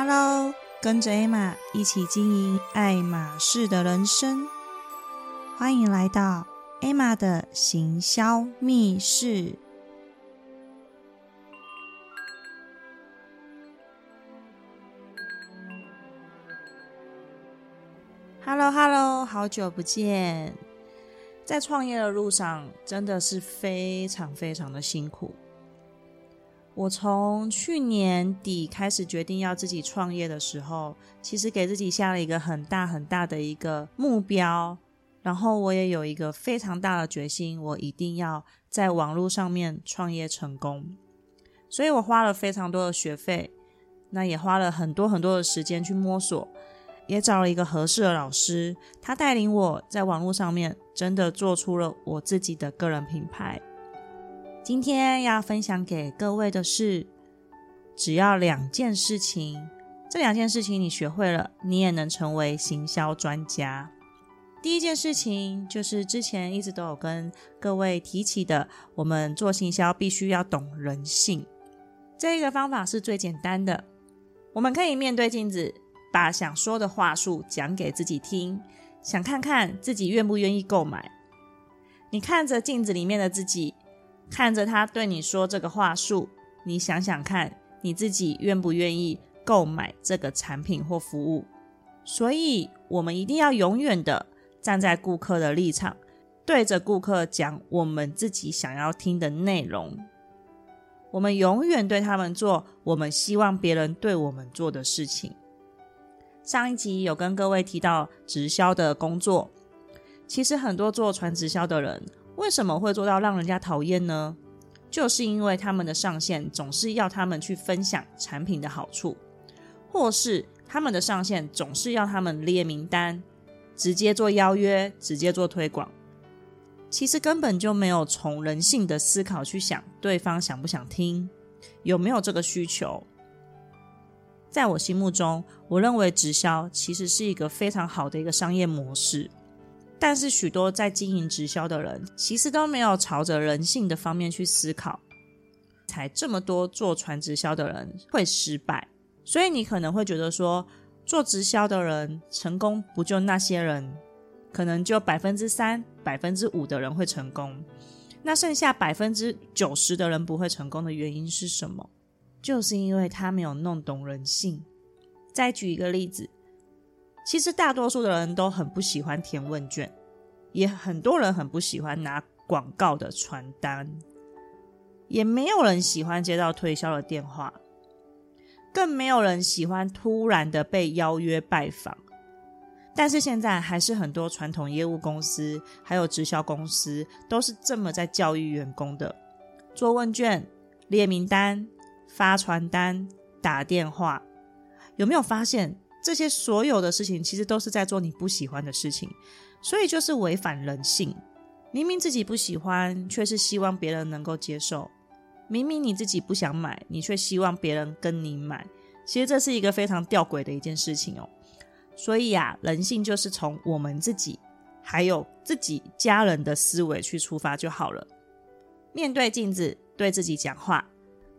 Hello，跟着 Emma 一起经营爱马仕的人生，欢迎来到 Emma 的行销密室。Hello，Hello，好久不见。在创业的路上，真的是非常非常的辛苦。我从去年底开始决定要自己创业的时候，其实给自己下了一个很大很大的一个目标，然后我也有一个非常大的决心，我一定要在网络上面创业成功。所以我花了非常多的学费，那也花了很多很多的时间去摸索。也找了一个合适的老师，他带领我在网络上面真的做出了我自己的个人品牌。今天要分享给各位的是，只要两件事情，这两件事情你学会了，你也能成为行销专家。第一件事情就是之前一直都有跟各位提起的，我们做行销必须要懂人性。这个方法是最简单的，我们可以面对镜子。把想说的话术讲给自己听，想看看自己愿不愿意购买。你看着镜子里面的自己，看着他对你说这个话术，你想想看，你自己愿不愿意购买这个产品或服务？所以，我们一定要永远的站在顾客的立场，对着顾客讲我们自己想要听的内容。我们永远对他们做我们希望别人对我们做的事情。上一集有跟各位提到直销的工作，其实很多做传直销的人为什么会做到让人家讨厌呢？就是因为他们的上线总是要他们去分享产品的好处，或是他们的上线总是要他们列名单，直接做邀约，直接做推广，其实根本就没有从人性的思考去想对方想不想听，有没有这个需求。在我心目中，我认为直销其实是一个非常好的一个商业模式，但是许多在经营直销的人，其实都没有朝着人性的方面去思考，才这么多做传直销的人会失败。所以你可能会觉得说，做直销的人成功不就那些人，可能就百分之三、百分之五的人会成功，那剩下百分之九十的人不会成功的原因是什么？就是因为他没有弄懂人性。再举一个例子，其实大多数的人都很不喜欢填问卷，也很多人很不喜欢拿广告的传单，也没有人喜欢接到推销的电话，更没有人喜欢突然的被邀约拜访。但是现在还是很多传统业务公司还有直销公司都是这么在教育员工的：做问卷、列名单。发传单、打电话，有没有发现这些所有的事情，其实都是在做你不喜欢的事情，所以就是违反人性。明明自己不喜欢，却是希望别人能够接受；明明你自己不想买，你却希望别人跟你买。其实这是一个非常吊诡的一件事情哦。所以啊，人性就是从我们自己还有自己家人的思维去出发就好了。面对镜子，对自己讲话。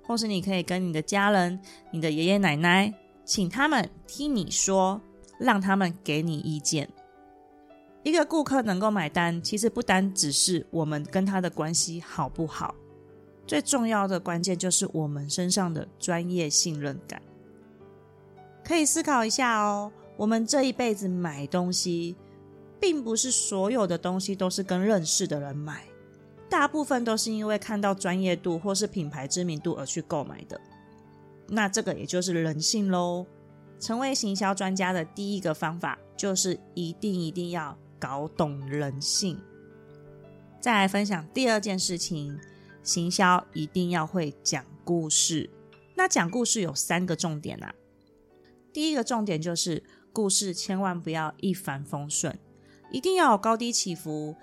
或是你可以跟你的家人、你的爷爷奶奶，请他们听你说，让他们给你意见。一个顾客能够买单，其实不单只是我们跟他的关系好不好，最重要的关键就是我们身上的专业信任感。可以思考一下哦，我们这一辈子买东西，并不是所有的东西都是跟认识的人买。大部分都是因为看到专业度或是品牌知名度而去购买的，那这个也就是人性喽。成为行销专家的第一个方法就是一定一定要搞懂人性。再来分享第二件事情，行销一定要会讲故事。那讲故事有三个重点啊。第一个重点就是故事千万不要一帆风顺，一定要有高低起伏。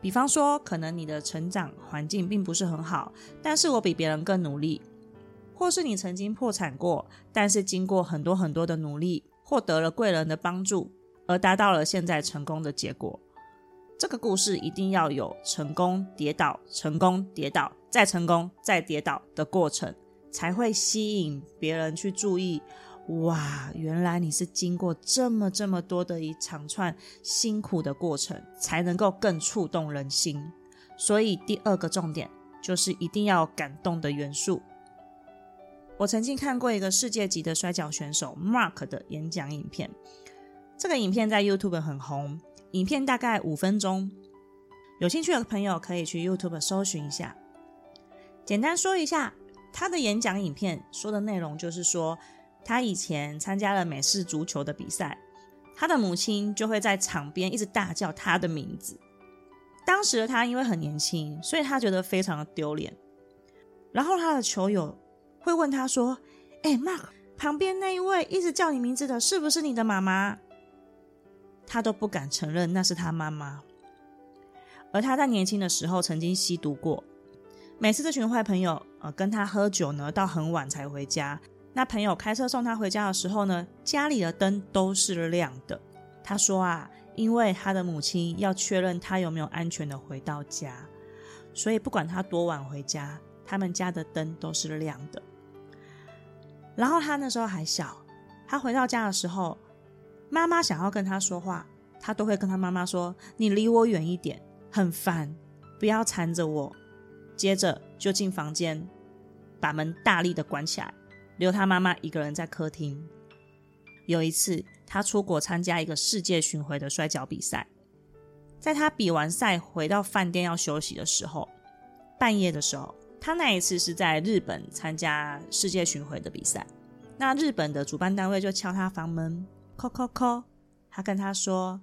比方说，可能你的成长环境并不是很好，但是我比别人更努力；或是你曾经破产过，但是经过很多很多的努力，获得了贵人的帮助，而达到了现在成功的结果。这个故事一定要有成功、跌倒、成功、跌倒、再成功、再跌倒的过程，才会吸引别人去注意。哇，原来你是经过这么这么多的一长串辛苦的过程，才能够更触动人心。所以第二个重点就是一定要感动的元素。我曾经看过一个世界级的摔跤选手 Mark 的演讲影片，这个影片在 YouTube 很红，影片大概五分钟，有兴趣的朋友可以去 YouTube 搜寻一下。简单说一下他的演讲影片说的内容，就是说他以前参加了美式足球的比赛，他的母亲就会在场边一直大叫他的名字。当时的他因为很年轻，所以他觉得非常的丢脸。然后他的球友。会问他说：“哎那旁边那一位一直叫你名字的，是不是你的妈妈？”他都不敢承认那是他妈妈。而他在年轻的时候曾经吸毒过，每次这群坏朋友呃跟他喝酒呢，到很晚才回家。那朋友开车送他回家的时候呢，家里的灯都是亮的。他说啊，因为他的母亲要确认他有没有安全的回到家，所以不管他多晚回家，他们家的灯都是亮的。然后他那时候还小，他回到家的时候，妈妈想要跟他说话，他都会跟他妈妈说：“你离我远一点，很烦，不要缠着我。”接着就进房间，把门大力的关起来，留他妈妈一个人在客厅。有一次，他出国参加一个世界巡回的摔跤比赛，在他比完赛回到饭店要休息的时候，半夜的时候。他那一次是在日本参加世界巡回的比赛，那日本的主办单位就敲他房门，敲敲敲，他跟他说：“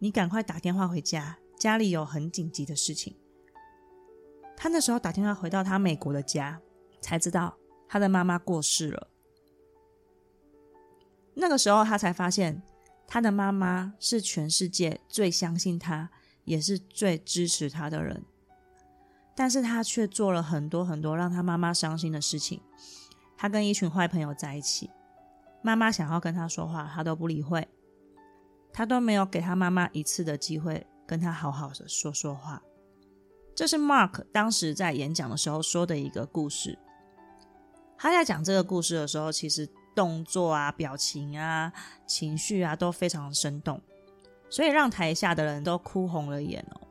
你赶快打电话回家，家里有很紧急的事情。”他那时候打电话回到他美国的家，才知道他的妈妈过世了。那个时候他才发现，他的妈妈是全世界最相信他，也是最支持他的人。但是他却做了很多很多让他妈妈伤心的事情。他跟一群坏朋友在一起，妈妈想要跟他说话，他都不理会，他都没有给他妈妈一次的机会跟他好好的说说话。这是 Mark 当时在演讲的时候说的一个故事。他在讲这个故事的时候，其实动作啊、表情啊、情绪啊都非常生动，所以让台下的人都哭红了眼哦。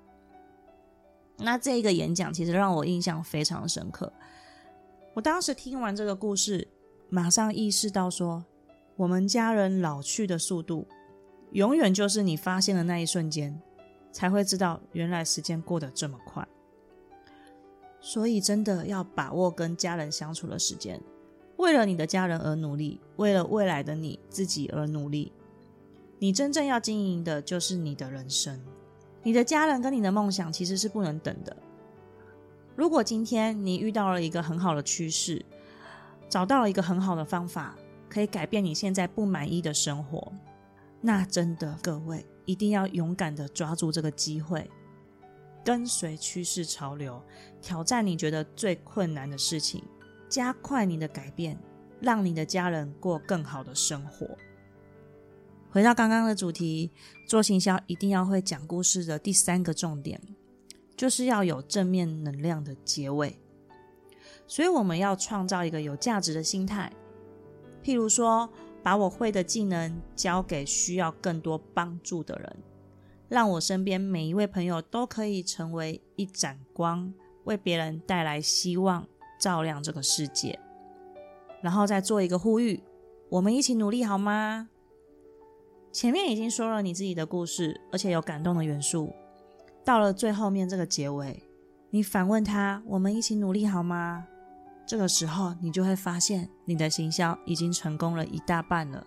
那这个演讲其实让我印象非常深刻。我当时听完这个故事，马上意识到说，我们家人老去的速度，永远就是你发现的那一瞬间，才会知道原来时间过得这么快。所以真的要把握跟家人相处的时间，为了你的家人而努力，为了未来的你自己而努力。你真正要经营的就是你的人生。你的家人跟你的梦想其实是不能等的。如果今天你遇到了一个很好的趋势，找到了一个很好的方法，可以改变你现在不满意的生活，那真的各位一定要勇敢的抓住这个机会，跟随趋势潮流，挑战你觉得最困难的事情，加快你的改变，让你的家人过更好的生活。回到刚刚的主题，做行销一定要会讲故事的第三个重点，就是要有正面能量的结尾。所以我们要创造一个有价值的心态，譬如说，把我会的技能交给需要更多帮助的人，让我身边每一位朋友都可以成为一盏光，为别人带来希望，照亮这个世界。然后再做一个呼吁，我们一起努力好吗？前面已经说了你自己的故事，而且有感动的元素。到了最后面这个结尾，你反问他：“我们一起努力好吗？”这个时候，你就会发现你的行销已经成功了一大半了。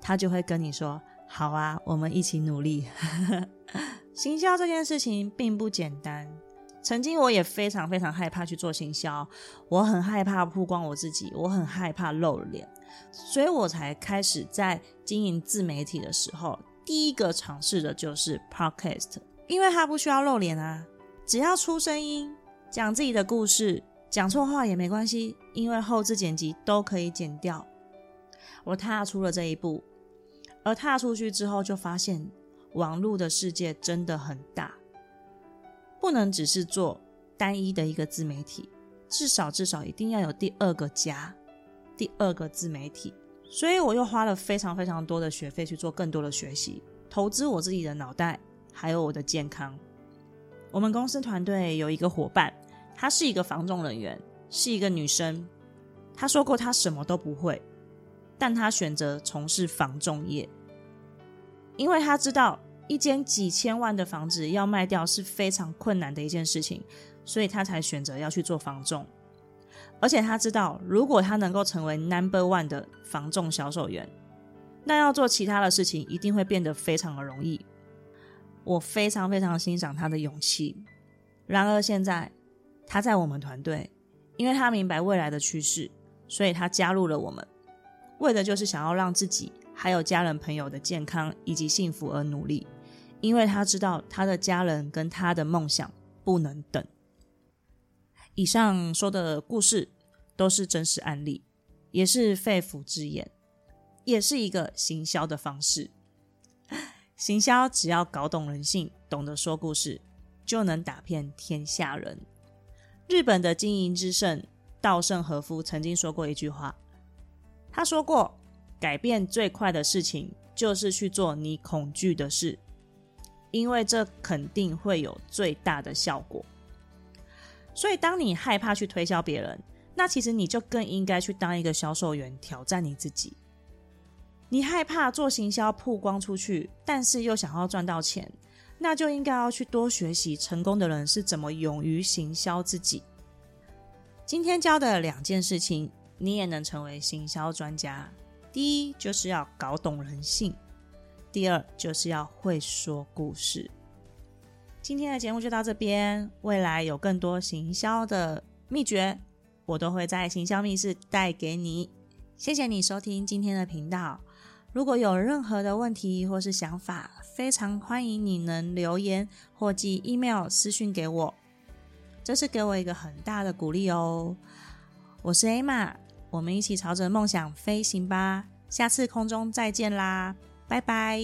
他就会跟你说：“好啊，我们一起努力。”行销这件事情并不简单。曾经我也非常非常害怕去做行销，我很害怕曝光我自己，我很害怕露脸，所以我才开始在经营自媒体的时候，第一个尝试的就是 podcast，因为它不需要露脸啊，只要出声音，讲自己的故事，讲错话也没关系，因为后置剪辑都可以剪掉。我踏出了这一步，而踏出去之后，就发现网络的世界真的很大。不能只是做单一的一个自媒体，至少至少一定要有第二个家，第二个自媒体，所以我又花了非常非常多的学费去做更多的学习，投资我自己的脑袋，还有我的健康。我们公司团队有一个伙伴，她是一个防重人员，是一个女生。她说过她什么都不会，但她选择从事防重业，因为她知道一间几千万的房子要卖掉是非常困难的一件事情，所以她才选择要去做防重。而且他知道，如果他能够成为 Number One 的防重销售员，那要做其他的事情一定会变得非常的容易。我非常非常欣赏他的勇气。然而现在他在我们团队，因为他明白未来的趋势，所以他加入了我们，为的就是想要让自己还有家人朋友的健康以及幸福而努力。因为他知道他的家人跟他的梦想不能等。以上说的故事都是真实案例，也是肺腑之言，也是一个行销的方式。行销只要搞懂人性，懂得说故事，就能打遍天下人。日本的经营之圣稻盛和夫曾经说过一句话，他说过：“改变最快的事情就是去做你恐惧的事，因为这肯定会有最大的效果。”所以，当你害怕去推销别人，那其实你就更应该去当一个销售员，挑战你自己。你害怕做行销曝光出去，但是又想要赚到钱，那就应该要去多学习成功的人是怎么勇于行销自己。今天教的两件事情，你也能成为行销专家。第一，就是要搞懂人性；第二，就是要会说故事。今天的节目就到这边，未来有更多行销的秘诀，我都会在行销密室带给你。谢谢你收听今天的频道。如果有任何的问题或是想法，非常欢迎你能留言或寄 email 私讯给我，这是给我一个很大的鼓励哦。我是 Emma，我们一起朝着梦想飞行吧。下次空中再见啦，拜拜。